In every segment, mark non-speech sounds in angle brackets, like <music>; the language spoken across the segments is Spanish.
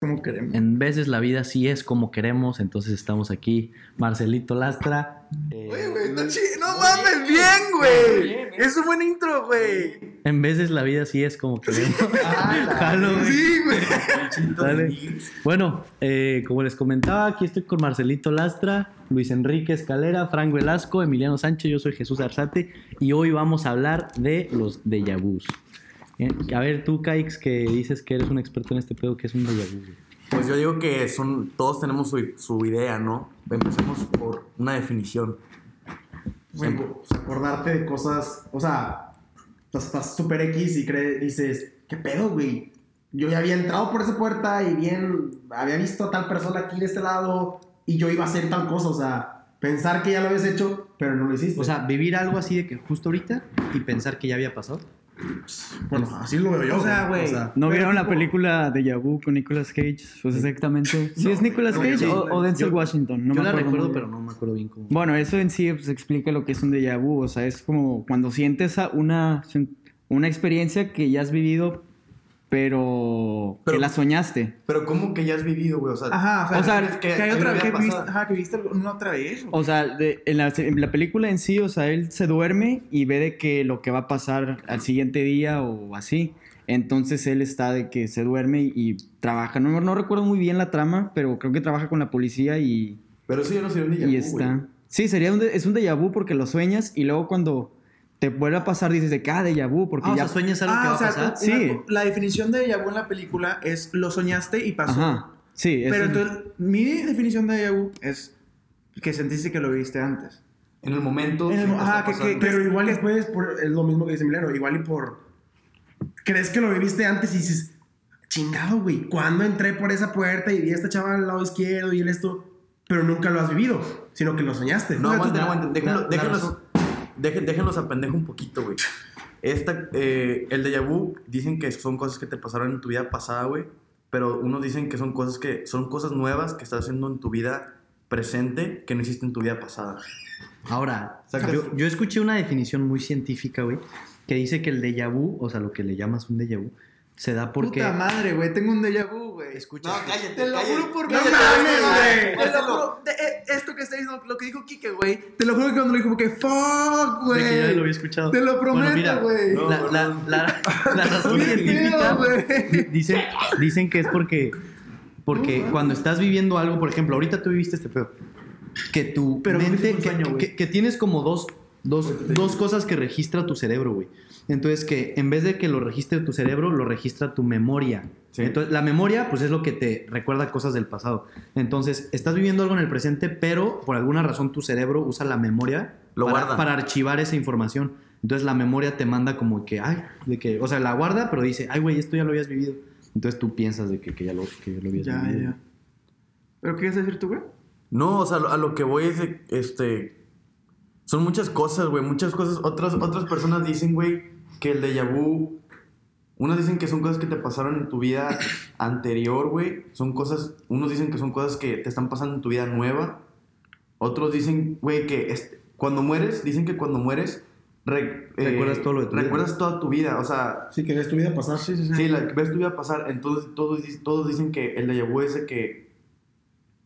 como queremos. En veces la vida sí es como queremos, entonces estamos aquí. Marcelito Lastra. eh, Oye, güey. No mames, bien, güey. Es un buen intro, güey. en veces la vida sí es como queremos. <laughs> <laughs> Jalo, güey. Sí, güey. <laughs> Dale. Bueno, eh, como les comentaba, aquí estoy con Marcelito Lastra, Luis Enrique Escalera, Frank Velasco, Emiliano Sánchez, yo soy Jesús Arzate y hoy vamos a hablar de los déjà vus. Eh, A ver, tú, Kaix, que dices que eres un experto en este pedo, ¿qué es un déjà? Pues yo digo que son, todos tenemos su, su idea, ¿no? Empecemos por una definición. Güey, pues, acordarte de cosas, o sea, estás- estás súper X y cree, dices, ¿qué pedo, güey? Yo ya había entrado por esa puerta y bien, había visto a tal persona aquí de este lado y yo iba a hacer tal cosa, o sea, pensar que ya lo habías hecho, pero no lo hiciste. O sea, vivir algo así de que justo ahorita y pensar que ya había pasado. Bueno, así lo veo yo. O sea, güey. sea, ¿No vieron la película de Yabu con Nicolas Cage? Pues exactamente. <laughs> ¿Sí No, es Nicolas no, Cage sí. o, o Denzel Yo- Washington? No Yo me la acuerdo recuerdo, pero no me acuerdo bien cómo. Bueno, eso en sí pues, explica lo que es un déjà vu. O sea, es como cuando sientes una, una experiencia que ya has vivido, pero, Pero- que la soñaste. Pero ¿cómo que ya has vivido, güey? O sea, Ajá, o sea, O sea, que, que hay otra que viste, ajá, que viste una otra vez. O sea, de- en, la, en la película en sí, o sea, él se duerme y ve de que lo que va a pasar al siguiente día o así. Entonces él está de que se duerme y, y trabaja. No, no recuerdo muy bien la trama, pero creo que trabaja con la policía y, pero eso ya no sería un déjà y vu, está. güey. Sí, sería un, es un déjà vu porque lo sueñas y luego cuando te vuelve a pasar dices de que ah, déjà vu porque Ah, o ya... sea, sueñas algo que ah, va o sea, a pasar. tú- Sí. una- la definición de déjà vu en la película es lo soñaste y pasó. Ajá, sí. es Pero un- entonces, mi definición de déjà vu es que sentiste que lo viste antes. En el momento. En el- que ajá, que- pasando. pero igual después, por, es lo mismo que dice Emiliano, igual y por... ¿Crees que lo viviste antes y dices, chingado, güey, ¿cuándo entré por esa puerta y vi a esta chava al lado izquierdo y él esto? Pero nunca lo has vivido, sino que lo soñaste. No, O la- aguanten. Déjenlo- la- la déjenlos, razón- dejen- déjenlos a pendejo un poquito, güey. Esta, eh, el déjà vu dicen que son cosas que te pasaron en tu vida pasada, güey. Pero unos dicen que son cosas que son cosas nuevas que estás haciendo en tu vida presente que no hiciste en tu vida pasada. Ahora, yo, yo escuché una definición muy científica, güey, que dice que el déjà vu, o sea, lo que le llamas un déjà vu, se da porque... Puta madre, güey, tengo un déjà vu, güey. Escucha. No, cállate, Te lo juro por no mames, güey. güey. Te lo juro. esto que está diciendo, lo que dijo Kike, güey. Te lo juro que cuando lo dijo, que fuck, de que ya lo güey. había escuchado. Te lo prometo, güey. No, la, la, la, la <laughs> razón científica güey. dicen, dicen que es porque, porque cuando estás viviendo algo, por ejemplo, ahorita tú viviste este pedo, que tu Pero mente, güey. que- que tienes como dos, dos, dos cosas que registra tu cerebro, güey. Entonces que en vez de que lo registre tu cerebro, lo registra tu memoria. Sí. Entonces la memoria, pues es lo que te recuerda cosas del pasado. Entonces estás viviendo algo en el presente, pero por alguna razón tu cerebro usa la memoria Lo para, guarda. para archivar esa información. Entonces la memoria te manda como que, ay, de que, o sea, la guarda, pero dice, ay, güey, esto ya lo habías vivido. Entonces tú piensas de que, que ya, lo, que ya lo habías Ya, vivido. ya. ¿Pero qué ibas a decir tú, güey? No, o sea, a lo que voy es de, este... Son muchas cosas, güey, muchas cosas. Otras, otras personas dicen, güey, que el déjà vu... Unos dicen que son cosas que te pasaron en tu vida anterior, güey. Son cosas... Unos dicen que son cosas que te están pasando en tu vida nueva. Otros dicen, güey, que este- cuando mueres, dicen que cuando mueres... re- eh, Recuerdas todo lo de tu vida. Recuerdas toda tu vida, o sea... Sí, que ves tu vida pasar. Sí, sí, sí. Sí, la, ves tu vida pasar. Entonces todos, todos dicen que el déjà vu es de que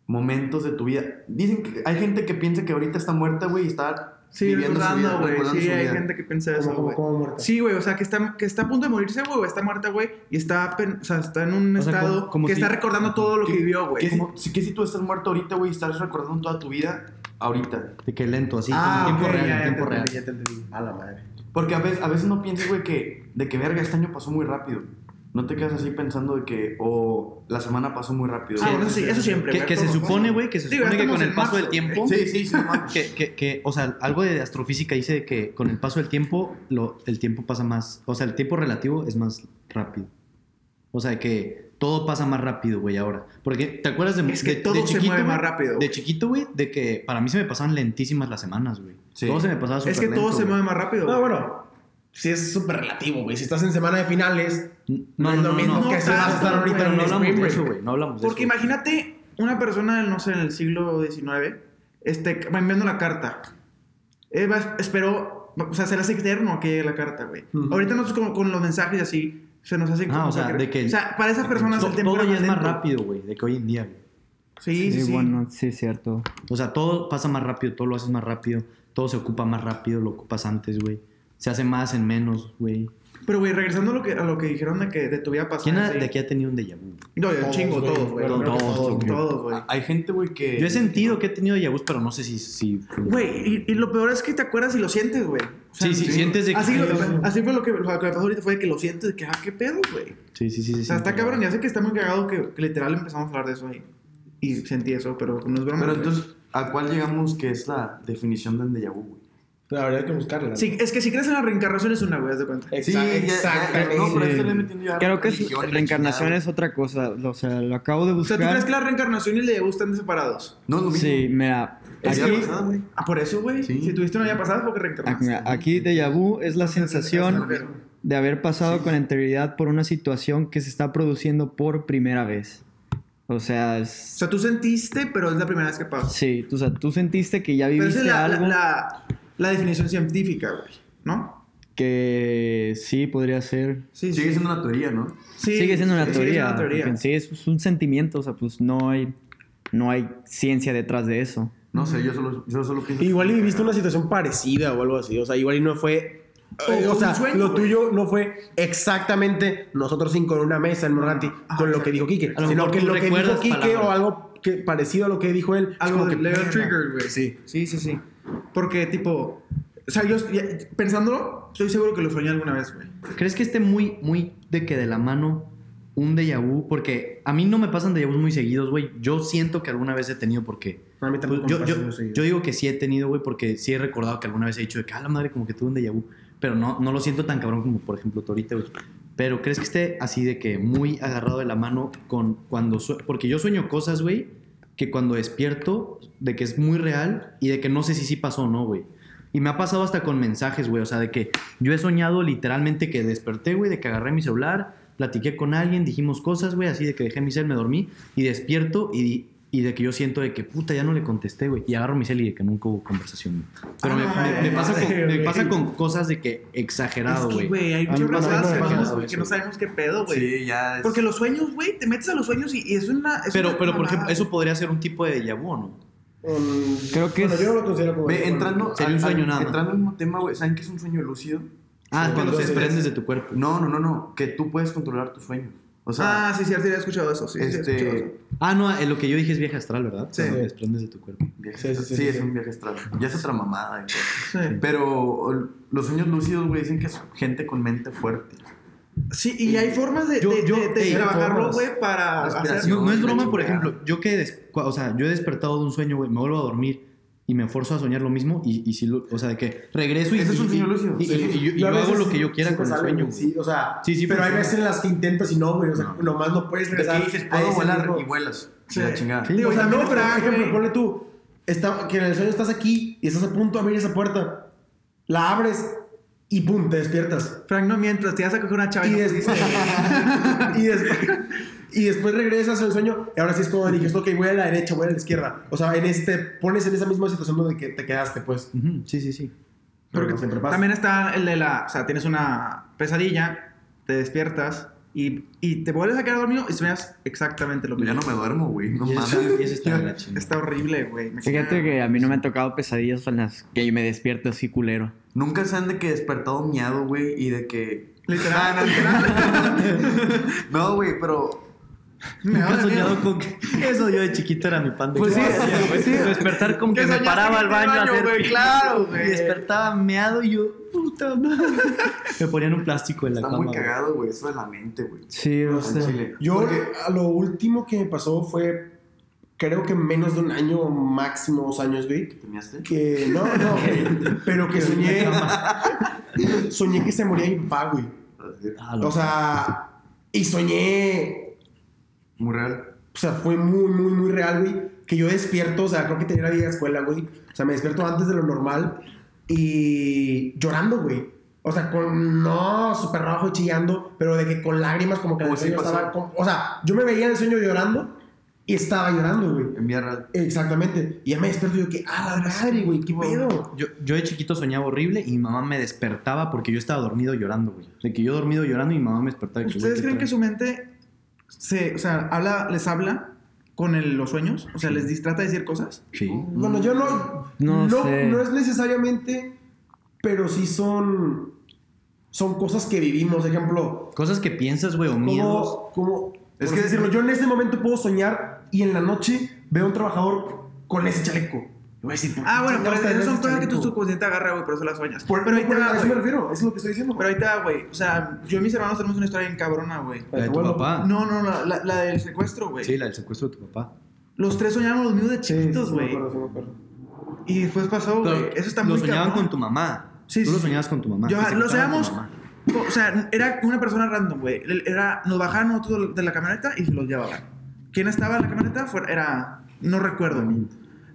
momentos de tu vida. Dicen que hay gente que piensa que ahorita está muerta, güey, y está Sí, viviendo su vida, recordando, güey. Sí, su hay vida. gente que piensa eso, Como, como, muerta. Sí, güey, o sea, que está, que está a punto de morirse, güey, o está muerta, güey, y está, o sea, está en un O sea, estado como- como que si- está recordando todo lo que ¿Qué- vivió, güey. ¿Qué si, Como- si- tú estás muerto ahorita, güey, y estás recordando toda tu vida ahorita? De que lento, así, ah, en tiempo ok, real, ya, en ya tiempo te real. entendí, ya te entendí. A la madre. Porque a veces, a veces no piensas, güey, que de que verga, este año pasó muy rápido. No te quedas así pensando de que, o la semana pasó muy rápido. Ah, bueno, eso sí, eso siempre, Que, que se todo supone, güey, que se Digo, supone que estamos con el paso del marzo, tiempo... Sí, sí, sí. Que, que, que, o sea, algo de astrofísica dice que con el paso del tiempo, lo, el tiempo pasa más, o sea, el tiempo relativo es más rápido. O sea, que todo pasa más rápido, güey, ahora. Porque, ¿te acuerdas de Es que de- todo de se mueve más güey? rápido, De chiquito, güey, de que para mí se me pasaban lentísimas las semanas, güey. Sí. Todo se me pasaba súper Es que todo lento, se güey. mueve más rápido. No, bueno, sí es súper relativo, güey. Si estás en semana de finales, No, no, no, es lo no, mismo no. que si vas a estar claro, ahorita Pero en no un hablamos spring de break. eso, güey. No hablamos de Porque eso. imagínate una persona, no sé, en el siglo XIX, este, va enviando la carta. Eh, va- esperó, o sea, será eterno que llegue la carta, güey. Ujú. Ahorita nosotros con, con los mensajes así, Se nos hacen Ah, como o sea, de que- O sea, para esas personas To- el tiempo todo ya es más rápido, güey, de que hoy en día, güey. Sí, sí, Sí, sí. bueno, sí es cierto. O sea, todo pasa más rápido, todo lo haces más rápido, todo se ocupa más rápido, lo ocupas antes, güey. Se hace más en menos, güey. Pero, güey, regresando a lo que, a lo que dijeron de que de tu vida pasada. ¿Quién ha- sí. de aquí ha tenido un déjà vu? No, yo chingo, güey. todos, güey. Todos, todos, güey. Todos, güey. Hay gente, güey, que. Yo he sentido que he tenido déjà vus, pero no sé si... si Güey, y, y lo peor es que te acuerdas y lo sientes, güey. O Sí, sí, sientes de que- Así, así fue lo que, lo que me pasó ahorita, fue que lo sientes de que, ah, qué pedo, güey. Sí, sí, sí. sí O sea, sí. está cabrón, ya sé que está muy cagado que, que literal empezamos a hablar de eso ahí. Y sentí eso, pero no es broma. Pero entonces, ¿a cuál llegamos que es la definición del déjà vu, güey? Pero habría que buscarla. Sí, es que si crees en la reencarnación es una, güey, haz de cuenta. Sí, exactamente. no, pero Sí. este le metiendo ya Creo que la reencarnación chingada. es otra cosa. O sea, lo acabo de O sea, buscar. ¿tú crees que la reencarnación y el déjà vu están separados? No, mismo. Sí, mira. Es Aquí, la pasada, güey. Ah, por eso, güey. Sí. Si tuviste una vida pasada, porque aquí, reencarnaste. mira, aquí déjà vu es la sensación de haber pasado con anterioridad por una situación que se está produciendo por primera vez. O sea, O es... sea, tú sentiste, pero es la primera vez que pasa. Sí, tú, o sea, tú sentiste que ya Pero viviste es la, la, algo la, la definición científica, güey. ¿No? que sí podría ser. Sí, Sigue sí. siendo una teoría, ¿no? Sí, sigue siendo una sí, teoría. Sigue siendo una teoría. porque en sí es un sentimiento, o sea, pues no hay, no hay ciencia detrás de eso. No sé, yo solo, yo solo pienso. Igual y viviste una situación parecida o algo así. O sea, igual y no fue. O eh, o sea, sueño, lo tuyo no fue exactamente nosotros cinco en una mesa en Morganti Ah, con o lo que dijo Quique. a lo Sino que lo que dijo Quique palabras. o algo que parecido a lo que dijo él. Algo como de. Trigger, güey. Sí. Sí, sí, sí. Porque, tipo. O sea, yo pensándolo, estoy seguro que lo soñé alguna vez, güey. ¿Crees que esté muy, muy de que de la mano un déjà vu? Porque a mí no me pasan déjà vus muy seguidos, güey. Yo siento que alguna vez he tenido porque... A mí pues, tampoco yo, me digo que sí he tenido, güey, porque sí he recordado que alguna vez he dicho de que, a la madre, como que tuve un déjà vu. Pero no, no lo siento tan cabrón como, por ejemplo, tú ahorita, güey. Pero ¿crees que esté así de que muy agarrado de la mano con cuando... sue- Porque yo sueño cosas, güey, que cuando despierto, de que es muy real y de que no sé si sí pasó o no, güey. Y me ha pasado hasta con mensajes, güey. O sea, de que yo he soñado literalmente que desperté, güey, de que agarré mi celular, platiqué con alguien, dijimos cosas, güey, así de que dejé mi cel, me dormí y despierto y, y de que yo siento de que puta, ya no le contesté, güey. Y agarro mi cel y de que nunca hubo conversación, güey. Pero me, Ah, me- me pasa con, me güey. pasa con cosas de que exagerado, es que, güey. güey, hay muchas cosas que, no- eso, que no sabemos qué pedo, güey. Sí, ya es. Porque los sueños, güey, te metes a los sueños y, y es una. es Pero, una pero, por ejemplo, eso güey. podría ser un tipo de déjà vu, ¿o ¿no? Um, Creo que bueno, es- yo no lo considero como. Ve, entrando, Sería un al- sueño al- nada entrando al mismo tema, güey, ¿saben qué es un sueño lúcido? Ah, Sí, cuando te desprendes de tu cuerpo. No, no, no, no. Que tú puedes controlar tus sueños. O sea, Ah, sí, cierto, ya he escuchado eso. Sí, sí, he Este- escuchado eso. Ah, no, eh, lo que yo dije es viaje astral, ¿verdad? Sí. Cuando desprendes de tu cuerpo. viaje Sí, sí, astral. sí, sí, sí, es un viaje astral. Ya es otra mamada. Pero los sueños lúcidos, güey, dicen que es gente con mente fuerte. Sí, y hay formas de, Yo- de, yo- de- de ey, trabajarlo, güey, para hacer. No, no es broma, por ejemplo, yo que, des- o sea, yo he despertado de un sueño, güey, me vuelvo a dormir y me forzo a soñar lo mismo y, y si lo- o sea, de que regreso y, Ese es un sueño lúcido. y, y- y yo, y yo a hago lo que yo quiera con el sale, sueño. Sí, o sea, Sí, sí, pero hay veces en las que intentas y no, güey. O sea, No. nomás no puedes regresar. dices, a puedo ese volar y vuelas. Sí. La chingada. Sí. Digo, o sea, no, pero ejemplo, ponle tú, está, que en el sueño estás aquí y estás a punto de abrir esa puerta, la abres y pum, te despiertas. Frank, no mientras te vas a coger una chava y no des- <laughs> y, después, <laughs> y después regresas al sueño y ahora sí es como dices, ok, voy a la derecha, voy a la izquierda. O sea, en este, pones en esa misma situación donde que te quedaste, pues. Sí, sí, sí. Pero Porque no siempre pasa. también está el de la. O sea, tienes una pesadilla, te despiertas y, y te vuelves a quedar dormido y sueñas exactamente lo Ya mismo. no me duermo, güey. No mames. <laughs> está horrible, güey. Fíjate que a mí no me han tocado pesadillas en las que me despierto así culero. Nunca se han de que despertado miado, güey, y de que. Literal, <laughs> Ah, literal. <laughs> No, güey, pero. Me <laughs> Nunca he soñado con que... Eso yo de chiquito era mi pan de Pues sí, cada día, güey. pues sí. <laughs> Despertar con que, me paraba que al te baño a baño, hacer güey, pipí. claro, güey. Y despertaba meado y yo, puta madre. <laughs> Me ponían un plástico en la Está cama. muy güey. cagado, güey. Eso de la mente, güey. Sí, o sea. Yo, Porque- a lo último que me pasó fue, creo que menos de un año, máximo dos años, güey. ¿Teníaste? Que, no, no, güey, pero que soñé, soñé que se moría mi papá, güey. Ah, O sea, y soñé, Muy real. o sea, fue muy, muy, muy real, güey. Que yo despierto, o sea, creo que tenía la vida de escuela, güey. O sea, me despierto antes de lo normal y llorando, güey. O sea, con, no, súper rojo y chillando, pero de que con lágrimas como que el pasó. estaba, o sea, yo me veía en el sueño llorando y estaba llorando, güey. En vida real. Exactamente. Y ya me despierto y yo que, ah, la madre, güey, qué pedo. Yo, yo de chiquito soñaba horrible y mi mamá me despertaba porque yo estaba dormido llorando, güey. De que yo dormido llorando y mi mamá me despertaba. y ¿Ustedes creen ¿qué que su mente se, o sea, habla, les habla con el- los sueños? O sea, les dis- trata de decir cosas. Sí. Bueno, yo no. No No, sé. no es necesariamente, pero sí son. Son cosas que vivimos. Ejemplo, Cosas que piensas, güey, o miedos. como. Es que decirlo, yo en este momento puedo soñar y en la noche veo a un trabajador con ese chaleco. Voy a decir, ¿por qué Ah, bueno, pero esas son cosas que tu subconsciente agarra, güey, por eso las sueñas. Por, pero ahí te va, eso me refiero, eso es lo que estoy diciendo. Pero ahí te va, güey. O sea, yo y mis hermanos tenemos una historia bien cabrona, güey. La de tu Bueno, papá. No, no, la, la, la del secuestro, güey. Sí, la del secuestro de tu papá. Los tres soñábamos los mismos de chiquitos, güey. acuerdo, sí, me acuerdo. y después pasó, güey. Eso está lo muy soñaban cabrón. con tu mamá. Sí, Tú sí, lo sí. soñabas con tu mamá. Yo, lo soñamos. O sea, era una persona random, güey. Era, nos bajaban nosotros de la camioneta y se los llevaban. ¿Quién estaba en la camioneta? Fue- era. No recuerdo.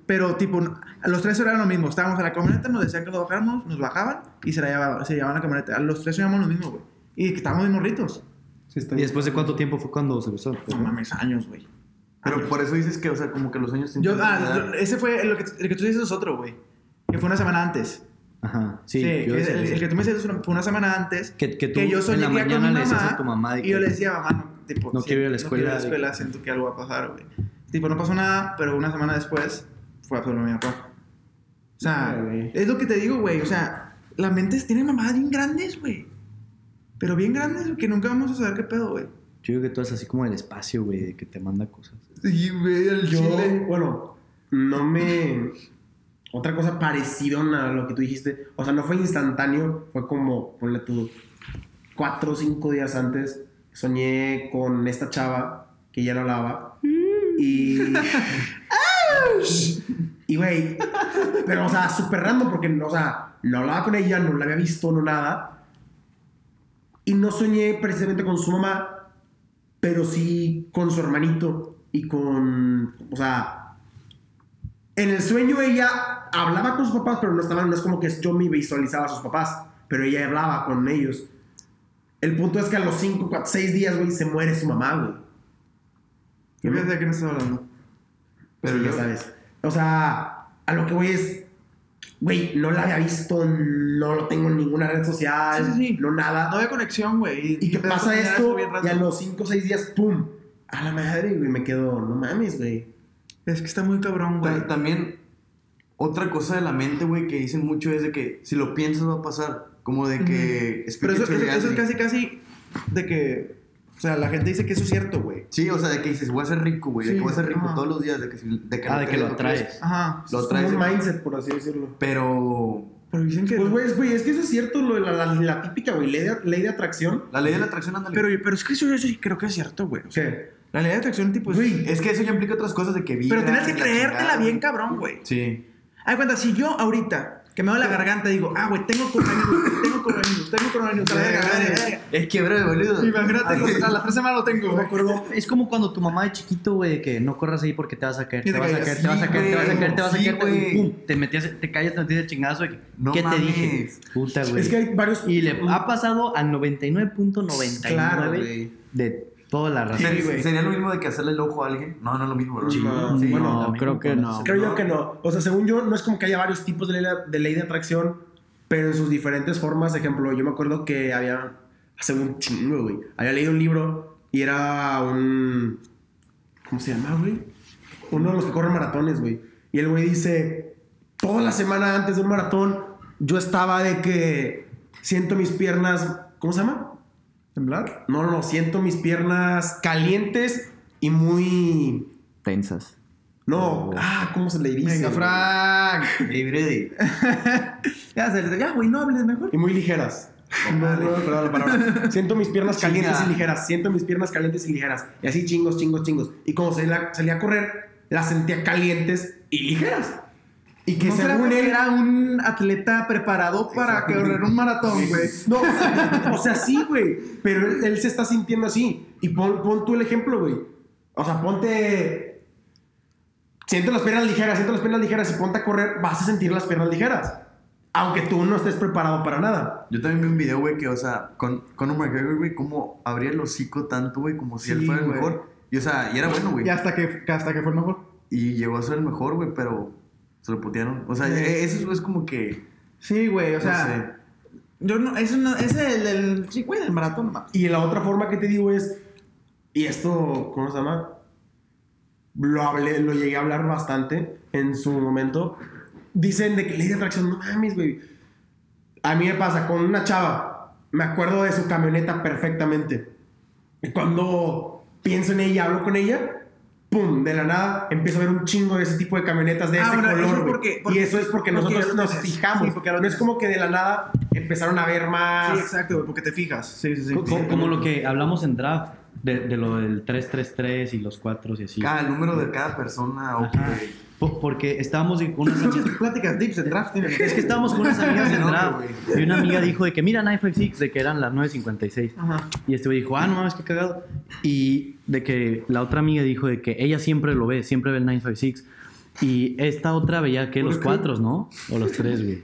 Pero, tipo, a los tres eran lo mismo. Estábamos en la camioneta, nos decían que nos bajáramos, nos bajaban y se la llevaban, se llevaban la camioneta. A los tres soñamos lo mismo, güey. Y estábamos de morritos. Sí, está ¿Y bien. después de cuánto tiempo fue cuando se besó? No mames, años, güey. Pero Años. por eso dices que, o sea, como que los te Yo, ah, ese fue el que, el que tú dices es otro, güey. Que fue una semana antes. Ajá. Sí, Sí, yo el, eso. el que tú me una- fue una semana antes. que, que tú que yo soñé en la que iba con mañana mi le decías mamá, a tu mamá de Y yo le decía, mamá, no, tipo, No quiero ir a la No quiero ir a la escuela, escuela, siento que algo va a pasar, güey. Tipo, no pasó nada, pero una semana después fue a hacerlo mi papá. O sea, Ah, es lo que te digo, güey. O sea, las mentes tienen mamadas bien grandes, güey. Pero bien grandes, que nunca vamos a saber qué pedo, güey. Yo digo que tú es así como el espacio, güey, de que te manda cosas. Sí, güey, el Yo, chile. bueno, no me. Otra cosa parecida a lo que tú dijiste. O sea, no fue instantáneo. Fue como, ponle tú, cuatro o cinco días antes. Soñé con esta chava que ya no hablaba. Y. <laughs> y, güey. Pero, o sea, súper random porque, o sea, no hablaba con ella, no la había visto, no nada. Y no soñé precisamente con su mamá, pero sí con su hermanito y con, o sea, en el sueño ella hablaba con sus papás, pero no estaban, no es como que yo me visualizaba a sus papás, pero ella hablaba con ellos. El punto es que a los 5, 4, 6 días, güey, se muere su mamá, güey. ¿Qué piensas de qué me estás hablando? Pero Sí, ya yo- sabes. O sea, a lo que voy es, güey, no la había visto, no lo tengo en ninguna red social, Sí, sí, sí. no nada. No había conexión, güey. y que te pasa esto y a los 5 o 6 días, ¡pum! A la madre, güey, me quedo, no mames, güey. Es que está muy cabrón, güey. Ta- También, otra cosa de la mente, güey, que dicen mucho es de que si lo piensas va a pasar. Como de que... Pero eso, speak it to eso- eso es casi, casi de que. O sea, la gente dice que eso es cierto, güey. Sí, o sea, de que dices, voy a ser rico, güey. de que voy a ser rico ajá. todos los días. De que, si- de que Ah, de que lo traes. Ajá. Lo es traes como un mindset, por así decirlo. Pero... Pero dicen que. Pues, güey, es, güey, es que eso es cierto, lo la, la- la típica, güey, ley de, ley de atracción. La ley de la atracción, ándale. pero, pero es que eso yo sí creo que es cierto, güey. O sea, ¿Qué? la ley de atracción, tipo. es- Güey, Es que eso ya implica otras cosas de que vibras pero tienes que creértela bien, cabrón, güey. Sí. Hay cuenta, si yo ahorita que me doy la garganta digo, ah, güey, tengo coronavirus, tengo coronavirus, tengo coronavirus, a la verga, a verga, a verga. Es que, bro, boludo. Imagínate, a las tres semanas lo tengo, me acuerdo. Es como cuando tu mamá de chiquito, güey, que no corras ahí porque te vas a caer, Y te te vas a caer, te vas a caer, te vas a caer, te vas a caer, güey. y pum, te metías, te callas, te metías el chingazo que, No ¿qué te mames. dije? Puta, güey. Es que hay varios. Y le ha pasado al 99.99 Claro, de toda la. Ser- güey. ¿Sería lo mismo de que hacerle el ojo a alguien? No, no es lo mismo. No, Sí. no, creo que no. Creo yo que no. O sea, según yo, no es como que haya varios tipos de ley de, de ley de atracción, pero en sus diferentes formas. Ejemplo, yo me acuerdo que había, hace un chingo, güey, había leído un libro y era un. ¿Cómo se llama, güey? Uno de los que corren maratones, güey. Y el güey dice: Toda la semana antes de un maratón, yo estaba de que siento mis piernas. ¿Cómo se llama? ¿Temblar? No, no, no, siento mis piernas calientes y muy. Tensas. No, ah, ¿cómo se le dice? Venga? Frank. <laughs> Hey, Brady. <laughs> Ya, se- ya, güey, no hables mejor. Y muy ligeras. <laughs> No, no, perdón la palabra. Siento mis piernas calientes Chinga. y ligeras. Siento mis piernas calientes y ligeras. Y así chingos, chingos, chingos. Y como salía, salía a correr, las sentía calientes y ligeras. Y que no según él. era un atleta preparado para correr un maratón, güey. No, o sea, sí, güey. Pero él, él se está sintiendo así. Y pon, pon tú el ejemplo, güey. O sea, ponte. Siento las piernas ligeras, siento las piernas ligeras y ponte a correr, vas a sentir las piernas ligeras. Aunque tú no estés preparado para nada. Yo también vi un video, güey, que, o sea, con Conor McGregor, güey, cómo abría el hocico tanto, güey, como si él fuera el mejor. Y o sea, y era bueno, güey. Y hasta que, hasta que fue el mejor. Y llegó a ser el mejor, güey, pero se lo putearon. O sea, Sí. e- eso es como que. Sí, güey, o no sea. sé. Yo no, eso no, ese el, el, sí, güey, del maratón, ma. Y la otra forma que te digo es, y esto, ¿cómo se llama? Lo hablé, lo llegué a hablar bastante en su momento. Dicen de que ley de atracción, no mames, güey. A mí me pasa con una chava, me acuerdo de su camioneta perfectamente. Y cuando pienso en ella, hablo con ella, pum, de la nada empiezo a ver un chingo de ese tipo de camionetas de Ah, ese bueno, eso color. es güey. porque- porque- y eso es porque, porque nosotros nos fijamos. Sí, porque no es como que de la nada empezaron a ver más. Sí, exacto, porque te fijas. Sí, sí, sí. Co- co- Como, lo que hablamos en draft, de, de lo del 333 y los 4 y así. Cada el número de cada persona. O Ajá. que- Po- Porque estábamos con unas <laughs> amigas. Pláticas tips en draft. tiene. Es que estábamos con unas amigas en <laughs> draft. Y una amiga dijo de que mira 956, de que eran las 9.56. Ajá. Y este güey dijo, ah, no mames, qué cagado. Y de que la otra amiga dijo de que ella siempre lo ve, siempre ve el 956. Y esta otra veía que los cuatros, ¿no? O los tres, güey.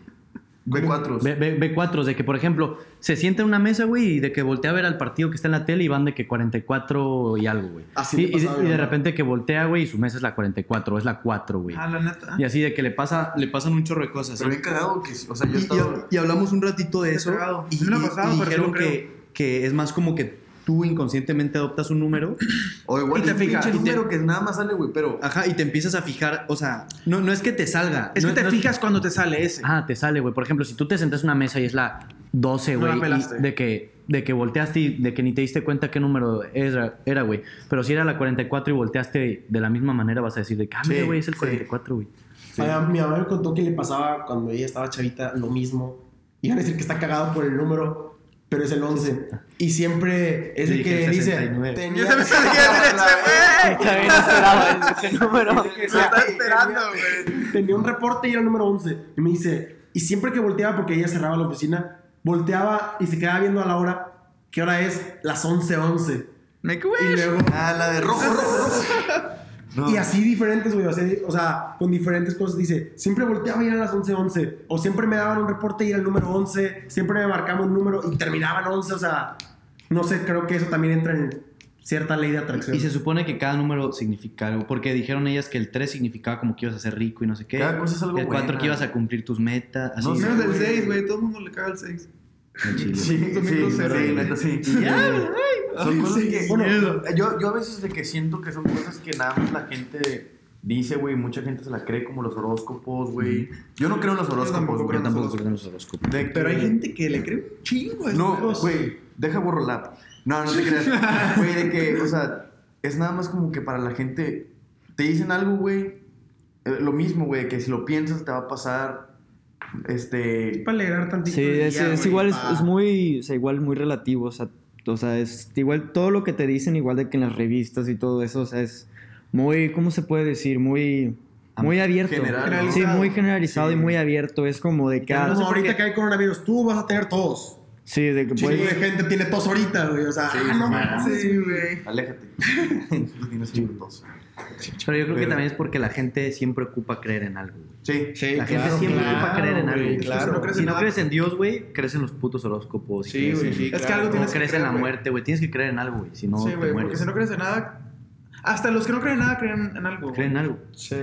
B4. B, B, B4, de que, por ejemplo, se sienta en una mesa, güey, y de que voltea a ver al partido que está en la tele y van de que 44 y algo, güey. Así me y, y de- pasaba, y de repente que voltea, güey, y su mesa es la 44, es la 4, güey. Ah, la neta. Y así de que le pasa, le pasan un chorro de cosas. Pero ¿sí? bien cagado que, o sea, yo Y, y- estaba. y hablamos un ratito de eso. cagado. Y, me ha y- pasado, y pero dijeron que, que es más como que tú inconscientemente adoptas un número. <clears throat> O igual Y te un fijas, te- número que nada más sale, güey, pero. Ajá, y te empiezas a fijar. O sea, no, no es que te salga. Es no que te no fijas cuando te sale ese. Ah, te sale, güey. Por ejemplo, si tú te sentas en una mesa y es la 12, No güey. de que, de que volteaste y de que ni te diste cuenta qué número era, era, güey. Pero si era la 44 y volteaste de la misma manera, vas a decir de que, ah, Sí, güey, es el sí. 44, güey. Mi mamá- Mi mamá me contó que le pasaba cuando ella estaba chavita lo mismo. Iban a decir que está cagado por el número, pero es el 11. Y siempre es Yo el que el dice, 69. tenía... Se me salió ese, Está bien esperaba ese número. que tenía- esperando, güey. Tenía un reporte y era el número 11. Y me dice, y siempre que volteaba, porque ella cerraba la oficina, volteaba y se quedaba viendo a la hora, ¿qué hora es? Las 11:11. Make Y wish. luego... Ah, la de rojo, rojo, rojo. No. Y así diferentes, güey. O sea, o sea, con diferentes cosas. Dice, siempre volteaba y eran las 11:11. O siempre me daban un reporte y era el número 11. Siempre me marcaban un número y terminaban 11. O sea, no sé, creo que eso también entra en cierta ley de atracción. Y se supone que cada número significa algo. Porque dijeron ellas que el 3 significaba como que ibas a ser rico y no sé qué. Cada cosa es algo El 4 buena. que ibas a cumplir tus metas. Así. No Menos del güey. 6, güey. Todo el mundo le caga el 6. Chile. Sí, sí, sí, sí, güey. neta, sí. Son cosas que. Bueno, yo, yo a veces de que siento que son cosas que nada más la gente dice, güey. Mucha gente se la cree como los horóscopos, güey. Yo no creo en los horóscopos, güey. Yo tampoco creo en los horóscopos. De que- Pero hay gente que le cree un chingo a No, güey, deja borrolar. No, no te creas. <laughs> Güey, de que, o sea, es nada más como que para la gente. Te dicen algo, güey. eh, lo mismo, güey, que si lo piensas te va a pasar. Este. Para alegrar tantito. Sí, el es, día, es güey, igual, es, es muy, o sea, igual muy relativo, o sea, o sea, es igual todo lo que te dicen, igual de que en las revistas y todo eso, o sea, es muy, ¿cómo se puede decir? Muy, muy abierto. General. Sí, muy generalizado Sí. y muy abierto, es como de que... Es ah, ahorita que hay coronavirus, tú vas a tener tos. Sí, de que Chingo de puedes... gente tiene tos ahorita, güey. O sea, Sí, ah, <laughs> no sí, mames. Sí, güey. Aléjate. Tú <laughs> tienes chingotos. Pero yo creo que también es porque la gente siempre ocupa creer en algo. güey. Sí. Sí, La gente claro, siempre claro, ocupa creer en algo. güey. Claro. Si no crees Si en no nada. crees en Dios, güey, crees en los putos horóscopos. Sí, crees güey, sí, Es que algo tienes que crees en la creer, güey. muerte, güey. Tienes que creer en algo, güey. Si no, Sí, te güey, porque si no crees en nada. Hasta los que no creen en nada creen en algo. Creen en algo. Sí.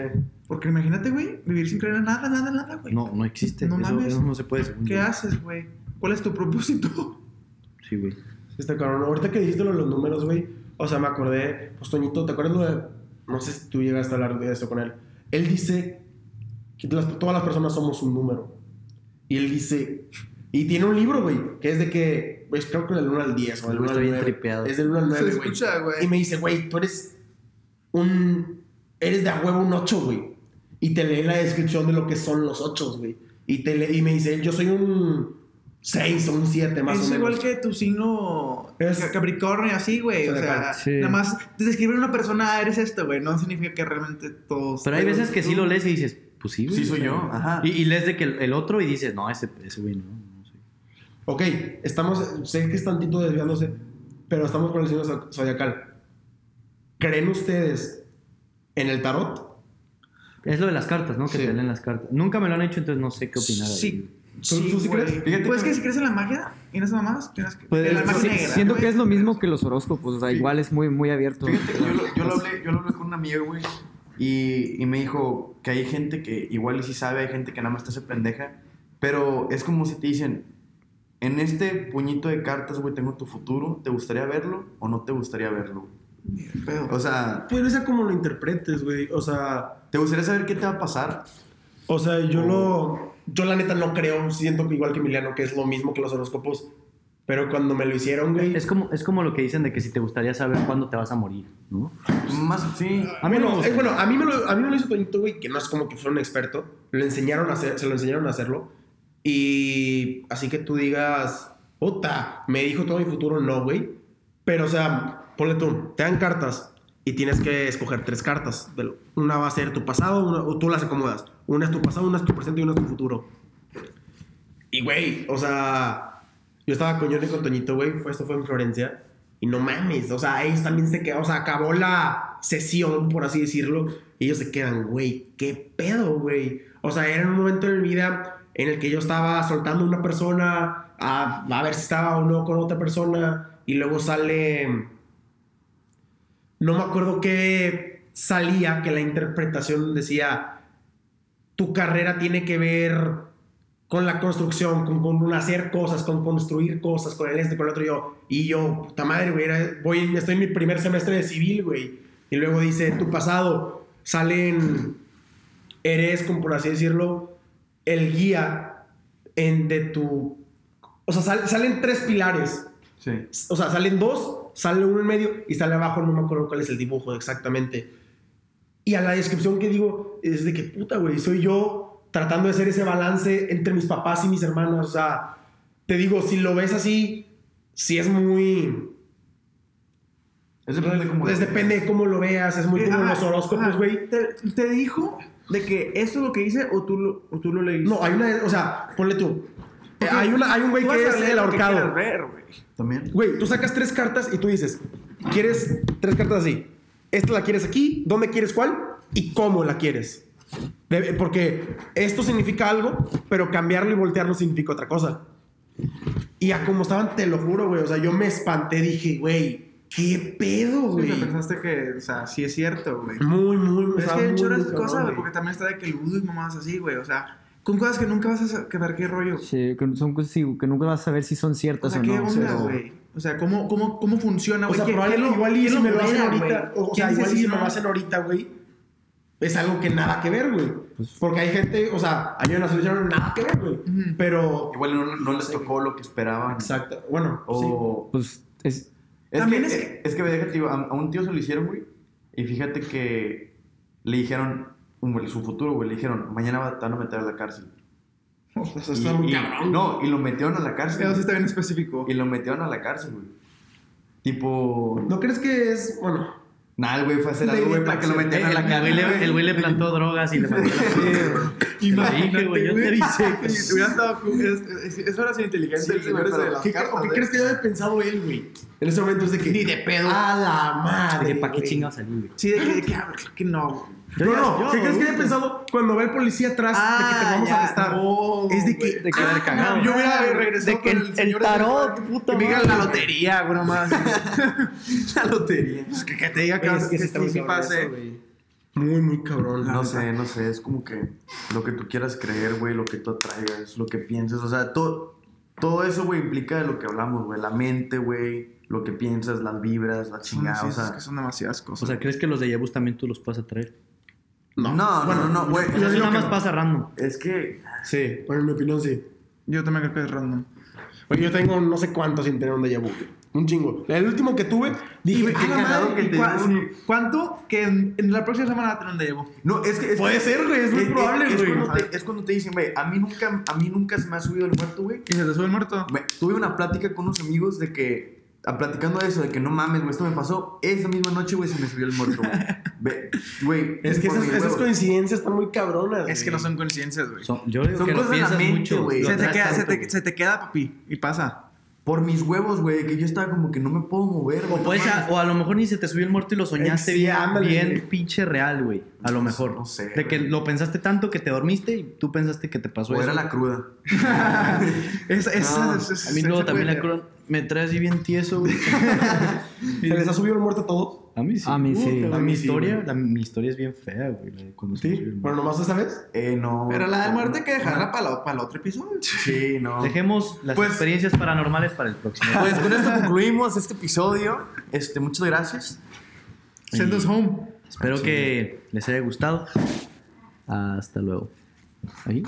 Porque imagínate, güey, vivir sin creer en nada, nada, nada, güey. No, no existe. No eso, mames. eso no se puede, según ¿Qué yo. haces, güey? ¿Cuál es tu propósito? Sí, güey. Sí, está cabrón. Ahorita que dijiste lo de los números, güey. O sea, me acordé. Pues Toñito, ¿te acuerdas lo de.? No sé si tú llegaste a hablar de eso con él. Él dice que las- todas las personas somos un número. Y él dice. Y tiene un libro, güey, que es de que. Pues creo que del 1 al 10 o del Güey, 1 está al bien 9. tripeado. Es del 1 al 9, Se güey. escucha, güey. Y me dice, güey, tú eres un. Eres de a huevo un 8, güey. Y te lee la descripción de lo que son los 8, güey. Y, te lee- y me dice, yo soy un 6 o un 7 más es o menos. igual que tu signo Es- Ca- Capricornio así, güey. O sea, Sí. nada más describir a una persona, "Ah, eres esto, güey. No significa que realmente todos. Pero hay veces que sí lo lees y dices, pues sí, güey. Sí, soy o sea, yo. Ajá. Y, y lees de que el, el otro y dices, no, ese, ese güey no. no sé. Ok, estamos, sé que es tantito desviándose, pero estamos con el signo zo- zodiacal. ¿Creen ustedes en el tarot? Es lo de las cartas, ¿no? Que Sí. te leen las cartas. Nunca me lo han hecho, entonces no sé qué opinar. ahí, Sí. Sí, tú sí crees? Fíjate Pues que- que si crees en la magia y en esas mamás, tienes que. Pues, en la magia sí, negra. siento güey. que es lo mismo que los horóscopos, o sea, igual es muy, muy abierto. Fíjate que yo lo, yo lo hablé, yo lo hablé con un amigo, güey. Y, y me dijo que hay gente que igual y sí sabe, hay gente que nada más te hace pendeja. Pero es como si te dicen, en este puñito de cartas, güey, tengo tu futuro. ¿Te gustaría verlo o no te gustaría verlo? Pedo. O sea, Puede ser como lo interpretes, güey. O sea, ¿te gustaría saber qué te va a pasar? o sea, yo lo. Yo la neta no creo. Siento que igual que Emiliano, que es lo mismo que los horóscopos. Pero cuando me lo hicieron, güey. Es como, es como lo que dicen de que si te gustaría saber cuándo te vas a morir, ¿no? Más, sí. A mí no bueno, eh, bueno, a mí me lo, a mí me lo hizo Toñito, güey, que no es como que fuera un experto. Le enseñaron a hacer, se lo enseñaron a hacerlo. Y así que tú digas, puta, me dijo todo mi futuro, no, güey. Pero, o sea, ponle tú, te dan cartas y tienes que escoger tres cartas. Una va a ser tu pasado, una, o tú las acomodas. Una es tu pasado, una es tu presente y una es tu futuro. Y, güey, o sea, yo estaba con Johnny con Toñito, güey, esto fue en Florencia. Y no mames, o sea, ellos también se quedaron, o sea, acabó la sesión, por así decirlo, y ellos se quedan, güey, qué pedo, güey. O sea, era un momento en mi vida en el que yo estaba soltando a una persona a, a ver si estaba o no con otra persona, y luego sale. No me acuerdo qué salía, que la interpretación decía: tu carrera tiene que ver con la construcción, con, con hacer cosas, con construir cosas, con el este, con el otro. Y yo, y yo puta madre, güey, voy, estoy en mi primer semestre de civil, güey. Y luego dice, tu pasado, salen, eres, como por así decirlo, el guía en, de tu... O sea, sal- salen tres pilares. Sí. O sea, salen dos, sale uno en medio y sale abajo, no me acuerdo cuál es el dibujo exactamente. Y a la descripción que digo es de que puta, güey, soy yo tratando de hacer ese balance entre mis papás y mis hermanas. O sea, te digo, si lo ves así, si es muy. Es depende de cómo lo- depende de cómo lo veas, es muy Eh, como ajá, los horóscopos, güey. ¿Te, te dijo de que esto es lo que hice o tú lo, o tú lo leíste? No, hay una, o sea, ponle tú. Eh, hay, una, hay un güey que a es el ahorcado. ver, güey. También. Güey, tú sacas tres cartas y tú dices, ¿quieres tres cartas así? ¿Esta la quieres aquí? ¿Dónde quieres cuál? ¿Y cómo la quieres? De- porque esto significa algo, pero cambiarlo y voltearlo significa otra cosa. Y a como estaban, te lo juro, güey. O sea, yo me espanté, dije, güey, ¿qué pedo, Sí, güey? sea, pensaste que, o sea, sí es cierto, güey. Muy, muy, Pero es estaba que muy, muy de cabrón, güey, güey. porque también está de que el vudú y mamás así, güey. O sea, con cosas que nunca vas a sa- que ver qué rollo. Sí, que son cosas sí, que nunca vas a saber si son O ciertas sea, o, ¿qué no. onda, pero- güey? O sea, ¿cómo, cómo, cómo funciona, O güey? sea, ¿Quién- probablemente igual y si me lo hacen ahorita, o sea, ¿Quién igual si me lo hacen ahorita, güey, es algo que nada que ver, güey. Porque hay gente, o sea, a mí en la solución nada que ver, güey. Pero, Igual no, no les tocó lo que esperaban. exacto, bueno, sí. O... Pues es, Es También que, es es, es que, déjate, digo, a, a un tío se lo hicieron, güey. Y fíjate que le dijeron, güey, su futuro, güey, le dijeron, mañana va- te van a meter a la cárcel. <laughs> Eso Y- está muy y- cabrón. No, y lo metieron a la cárcel. Eso sí está bien específico. Y lo metieron a la cárcel, güey. Tipo. ¿No crees que es, bueno, Nada, güey, fue a hacer algo, güey, para que lo metieran a la El güey, cárcel. le, el güey le plantó drogas y le mandó la Imagínate, güey, yo te avisé. Sí, hubiera estado- es- es- Eso era sin inteligencia. Sí, el señor ese de las ¿qué, cartas, o qué ¿eh? crees que debe haber pensado él, güey? En ese momento es de que. Ni de pedo. A la madre. ¿Para qué chingados salí, güey? Sí, de que, de que, ah, que no. Yo No, no, yo- ¿qué crees que haya pensado cuando ve el policía atrás de que te vamos ya, a arrestar? no, es de que. De que haber cagado. Yo hubiera regresado De que el- el señor tarot, ese, puta Que me la lotería, güey, nomás. <laughs> La lotería. Pues que, que te diga que, Es que que muy. Muy, cabrón. la No sé, no sé, es como que lo que tú quieras creer, güey, lo que tú atraigas, lo que pienses, o sea, todo, todo eso, güey, implica de lo que hablamos, güey, la mente, güey, lo que piensas, las vibras, la chingada, sí, o es sea, que son demasiadas cosas. O sea, ¿crees que los de Yabus también tú los puedes atraer? no, no, no, no, güey, O sea, eso nada más no. pasa random. es que, Sí, bueno, en mi opinión, sí. yo también creo que es random. Oye, yo tengo no sé cuánto sin tener un déjà vu. güey. Un chingo. El último que tuve, dije, "Ah, qué cagado madre". que te te ¿Cuánto? Que en, en la próxima semana un déjà vu. no, es que, es Puede que- ser, güey, es muy probable, es güey. cuando te- Es cuando te dicen, güey, a mí nunca, a mí nunca se me ha subido el muerto, güey, Y se te sube el muerto. Me- tuve una plática con unos amigos de que, a, platicando de eso, de que no mames, güey, esto me pasó esa misma noche, güey, se me subió el muerto, güey. <laughs> Ve- Güey, Es que esas, esas coincidencias están muy cabronas. Es que güey. no son coincidencias, güey. Son- yo digo Son que lo cosas de la mente, mucho. güey. lo Se te, se, te, güey. se te queda, papi, y pasa. Por mis huevos, güey, que yo estaba como que no me puedo mover, O, mames. o a lo mejor ni se te subió el muerto y lo soñaste Sí, bien, bien pinche real, güey. A lo mejor. no sé, De que lo pensaste tanto que te dormiste y tú pensaste que te pasó O eso. era la cruda. <laughs> Esa, esa, No, esa- esa- A mí luego también la cruz me trae así bien tieso, güey. <laughs> ¿Se les ha subido el muerto a todos? A mí sí. A mí sí. Puta, A mi sí, historia, la- mi historia es bien fea, güey. de Sí. Pero nomás esta vez. Eh, no. Pero la del muerte hay que dejarla para, para el otro episodio. Sí, no. Dejemos las Pues- experiencias paranormales para el próximo. Pues con esto concluimos este episodio. Este, muchas gracias. Send us home. Espero que les haya gustado. Hasta luego. Ahí.